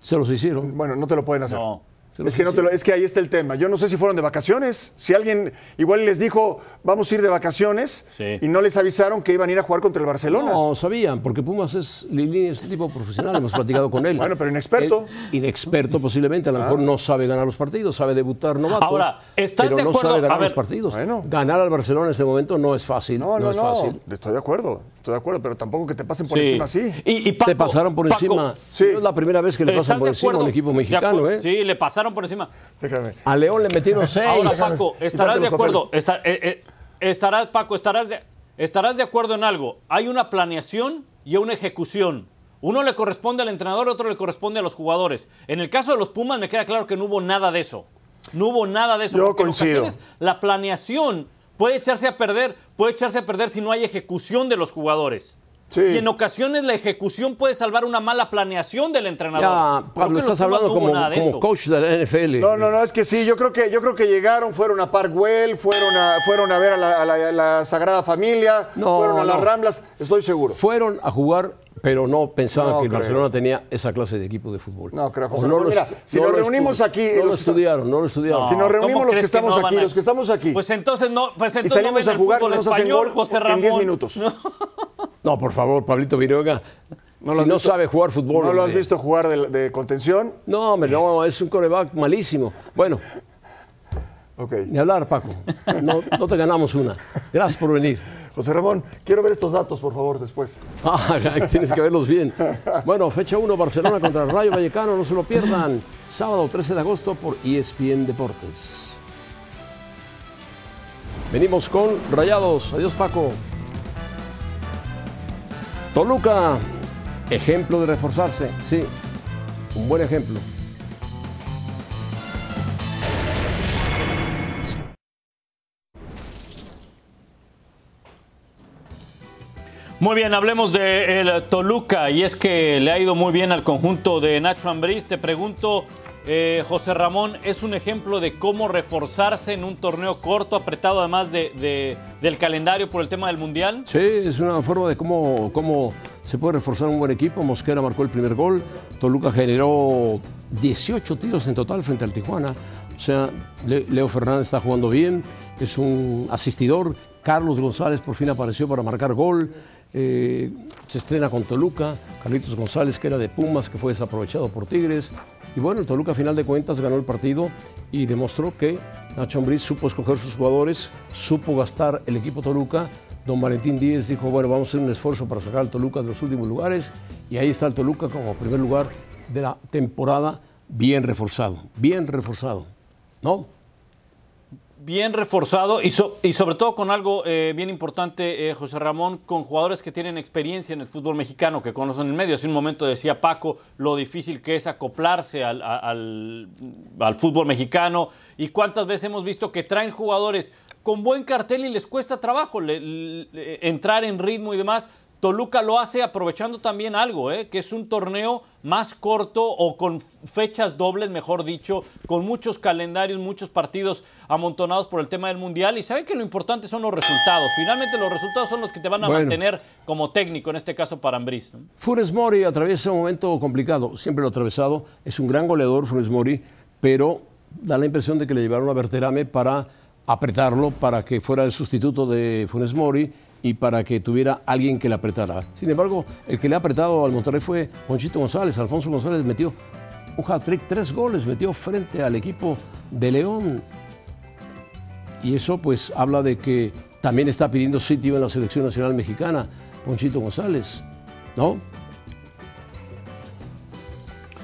Se los hicieron. Bueno, no te lo pueden hacer. No. Es que, no te lo- es que ahí está el tema. Yo no sé si fueron de vacaciones. Si alguien igual les dijo, vamos a ir de vacaciones, Sí. y no les avisaron que iban a ir a jugar contra el Barcelona. No, sabían, porque Pumas es, Lilini es un tipo profesional, hemos platicado con él. Bueno, pero inexperto. Él, inexperto posiblemente, a lo mejor no sabe ganar los partidos, sabe debutar novatos. Ahora, ¿estás pero de no acuerdo? sabe ganar los partidos. bueno. Ganar al Barcelona en este momento no es fácil. No, no, es no. fácil. Estoy de acuerdo, estoy de acuerdo, pero tampoco que te pasen por Sí. encima así. Y, y Paco- Te pasaron por Paco, encima. sí. No es la primera vez que le pasan ¿estás por encima a un equipo mexicano. ¿eh? Sí, le pasaron por encima. Déjame. A León le metieron seis. Ahora, Déjame, Paco, quítate estarás de acuerdo. eh, eh, estarás, Paco, estarás de, estarás de acuerdo en algo. Hay una planeación y una ejecución. Uno le corresponde al entrenador, otro le corresponde a los jugadores. En el caso de los Pumas, me queda claro que no hubo nada de eso. No hubo nada de eso. Yo porque en coincido. ocasiones La planeación puede echarse a perder, puede echarse a perder si no hay ejecución de los jugadores. Sí. Y en ocasiones la ejecución puede salvar una mala planeación del entrenador. Ya, Pablo, estás hablando no como, de como coach de la NFL. No, no, no, es que sí, yo creo que, yo creo que llegaron, fueron a Parkwell, fueron a, fueron a ver a la, a la- a la Sagrada Familia, No, fueron a las. Ramblas, estoy seguro. Fueron a jugar, pero no pensaban No que el. Barcelona tenía esa clase de equipo de fútbol. No creo, José lo Mira, si nos reunimos aquí, No lo estudiaron, no lo estudiaron. Si nos ¿Cómo reunimos los que estamos no aquí, a- los que estamos aquí, Pues entonces no, pues y entonces no salimos a el jugar, fútbol no nos hacen español, gol José en Ramón. 10 minutos. No, por favor, Pablito Viruega. ¿No lo si no visto? sabe jugar fútbol. ¿no lo has hombre. visto jugar de, de contención? No, hombre, no, es un coreback malísimo. Bueno, Ok. ni hablar, Paco. No, no te ganamos una. Gracias por venir. José Ramón, quiero ver estos datos, por favor, después. Ah, tienes que verlos bien. Bueno, fecha 1, Barcelona contra el Rayo Vallecano, no se lo pierdan. Sábado 13 de agosto por ESPN Deportes. Venimos con Rayados. Adiós, Paco. Toluca, ejemplo de reforzarse. Sí, un buen ejemplo. Muy bien, hablemos de el Toluca y es que le ha ido muy bien al conjunto de Nacho Ambriz. Te pregunto, eh, José Ramón, ¿es un ejemplo de cómo reforzarse en un torneo corto, apretado además de, de- del calendario por el tema del Mundial? Sí, es una forma de cómo, cómo se puede reforzar un buen equipo. Mosquera marcó el primer gol. Toluca generó 18 tiros en total frente al Tijuana. O sea, Le- Leo Fernández está jugando bien, es un asistidor. Carlos González por fin apareció para marcar gol. Eh, se estrena con Toluca. Carlitos González, que era de Pumas, que fue desaprovechado por Tigres. Y bueno, el Toluca a final de cuentas ganó el partido y demostró que Nacho Ambriz supo escoger sus jugadores, supo gastar el equipo Toluca. Don Valentín Díez dijo, bueno, vamos a hacer un esfuerzo para sacar al Toluca de los últimos lugares. Y ahí está el Toluca como primer lugar de la temporada, bien reforzado, bien reforzado. ¿No? Bien reforzado y, so- y sobre todo con algo eh, bien importante, eh, José Ramón, con jugadores que tienen experiencia en el fútbol mexicano, que conocen el medio. Hace un momento decía Paco lo difícil que es acoplarse al, al- al fútbol mexicano y cuántas veces hemos visto que traen jugadores con buen cartel y les cuesta trabajo entrar en ritmo y demás. Toluca lo hace aprovechando también algo, ¿eh? que es un torneo más corto o con fechas dobles, mejor dicho, con muchos calendarios, muchos partidos amontonados por el tema del Mundial. Y saben que lo importante son los resultados. Finalmente los resultados son los que te van a Bueno. mantener como técnico, en este caso para Ambriz. ¿no? Funes Mori atraviesa un momento complicado, siempre lo ha atravesado, es un gran goleador Funes Mori, pero da la impresión de que le llevaron a Berterame para apretarlo, para que fuera el sustituto de Funes Mori y para que tuviera alguien que le apretara. Sin embargo, el que le ha apretado al Monterrey fue Ponchito González, Alfonso González metió un hat-trick, tres goles metió frente al equipo de León. Y eso pues habla de que también está pidiendo sitio en la selección nacional mexicana, Ponchito González, ¿no?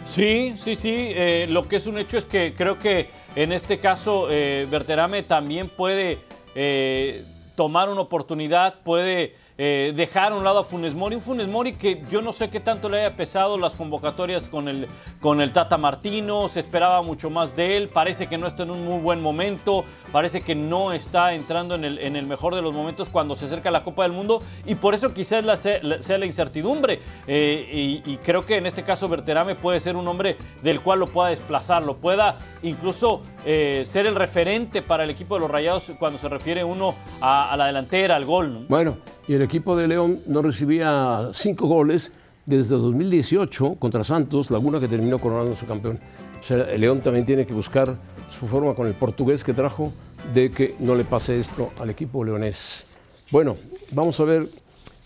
Sí, sí, sí. eh, lo que es un hecho es que creo que en este caso eh, Berterame también puede eh, tomar una oportunidad, puede eh, dejar a un lado a Funes Mori. Un Funes Mori que yo no sé qué tanto le haya pesado las convocatorias con el, con el Tata Martino, se esperaba mucho más de él, parece que no está en un muy buen momento, parece que no está entrando en el, en el mejor de los momentos cuando se acerca la Copa del Mundo y por eso quizás sea la incertidumbre. Eh, y, creo que en este caso Berterame puede ser un hombre del cual lo pueda desplazar, lo pueda incluso eh, ser el referente para el equipo de los Rayados cuando se refiere uno a, la delantera, al gol. ¿no? Bueno, y el equipo de León no recibía cinco goles desde 2018 contra Santos, Laguna que terminó coronando su campeón. O sea, el León también tiene que buscar su forma con el portugués que trajo de que no le pase esto al equipo leonés. Bueno, vamos a ver,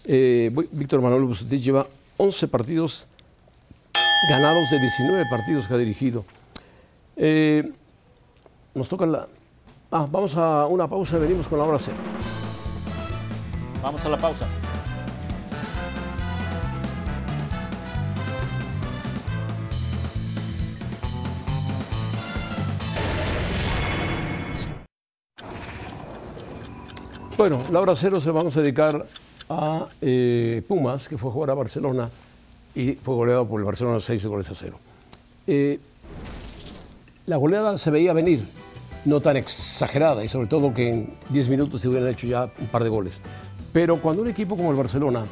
eh, Víctor Manuel Bucetich lleva 11 partidos ganados de 19 partidos que ha dirigido. Eh, nos toca la... Ah, vamos a una pausa y venimos con la hora cero. Vamos a la pausa. Bueno, la hora cero se vamos a dedicar a eh, Pumas, que fue a jugar a Barcelona y fue goleado por el Barcelona 6 goles a 0. Eh, la goleada se veía venir, no tan exagerada, y sobre todo que en 10 minutos se hubieran hecho ya un par de goles. Pero cuando un equipo como el Barcelona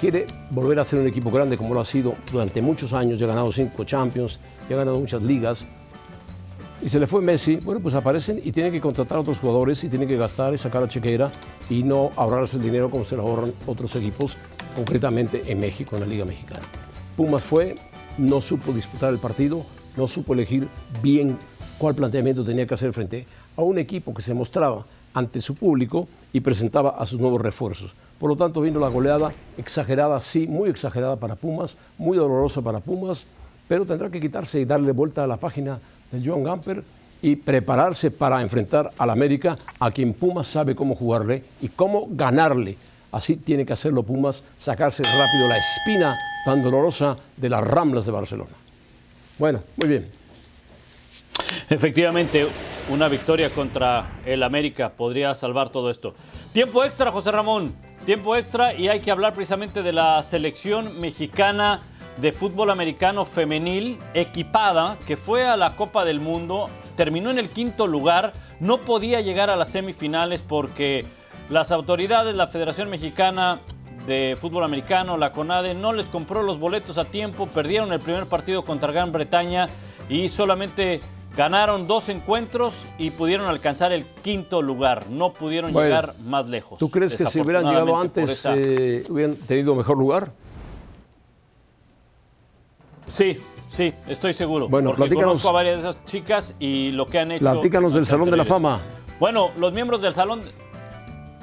quiere volver a ser un equipo grande como lo ha sido durante muchos años, ya ha ganado cinco Champions, ya ha ganado muchas ligas, y se le fue Messi, bueno, pues aparecen y tienen que contratar a otros jugadores y tienen que gastar y sacar la chequera y no ahorrarse el dinero como se lo ahorran otros equipos, concretamente en México, en la Liga Mexicana. Pumas fue, no supo disputar el partido, no supo elegir bien cuál planteamiento tenía que hacer frente a un equipo que se mostraba ante su público y presentaba a sus nuevos refuerzos. Por lo tanto, vino la goleada exagerada, sí, muy exagerada para Pumas, muy dolorosa para Pumas, pero tendrá que quitarse y darle vuelta a la página de John Gamper y prepararse para enfrentar al América, a quien Pumas sabe cómo jugarle y cómo ganarle. Así tiene que hacerlo Pumas, sacarse rápido la espina tan dolorosa de las Ramblas de Barcelona. Bueno, muy bien. Efectivamente, una victoria contra el América podría salvar todo esto. Tiempo extra, José Ramón. Tiempo extra y hay que hablar precisamente de la selección mexicana de fútbol americano femenil equipada que fue a la Copa del Mundo, terminó en el quinto lugar, no podía llegar a las semifinales porque las autoridades, la Federación Mexicana de fútbol americano, la CONADE, no les compró los boletos a tiempo, perdieron el primer partido contra Gran Bretaña y solamente ganaron dos encuentros y pudieron alcanzar el quinto lugar. No pudieron Bueno, llegar más lejos. ¿Tú crees que si hubieran llegado antes esa- eh, hubieran tenido mejor lugar? Sí, sí, estoy seguro. Bueno, porque platícanos. conozco a varias de esas chicas y lo que han hecho. Platícanos del Salón de la. Fama. Bueno, los miembros del Salón.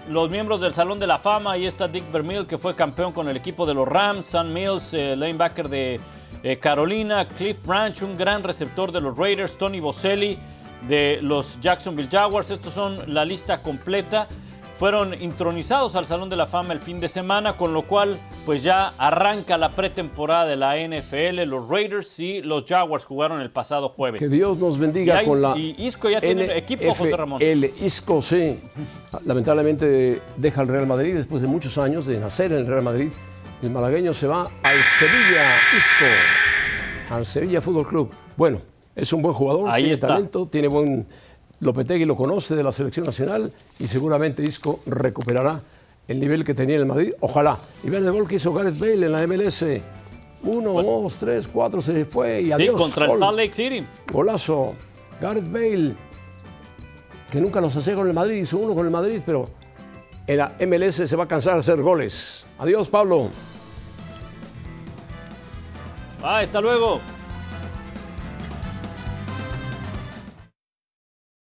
Los miembros del Salón de la Fama, ahí está Dick Vermeil, que fue campeón con el equipo de los Rams, Sam Mills, eh, linebacker de eh, Carolina, Cliff Branch, un gran receptor de los Raiders, Tony Boselli de los Jacksonville Jaguars. Estos son la lista completa. Fueron intronizados al Salón de la Fama el fin de semana, con lo cual pues ya arranca la pretemporada de la NFL. Los Raiders y los Jaguars jugaron el pasado jueves. Que Dios nos bendiga Y hay- con la. y Isco ya tiene equipo, José Ramón. El Isco, sí. Lamentablemente deja el Real Madrid después de muchos años de nacer en el Real Madrid. El malagueño se va al Sevilla Isco, al Sevilla Fútbol Club. Bueno, es un buen jugador, Ahí tiene está. talento, tiene buen. Lopetegui lo conoce de la selección nacional y seguramente Isco recuperará el nivel que tenía en el Madrid. Ojalá. Y vean el gol que hizo Gareth Bale en la MLS. Uno, dos, tres, cuatro, se fue y Sí, adiós. contra el gol. Salt Lake City. Golazo. Gareth Bale, que nunca los hace con el Madrid, hizo uno con el Madrid, pero en la MLS se va a cansar de hacer goles. Adiós, Pablo. Hasta luego.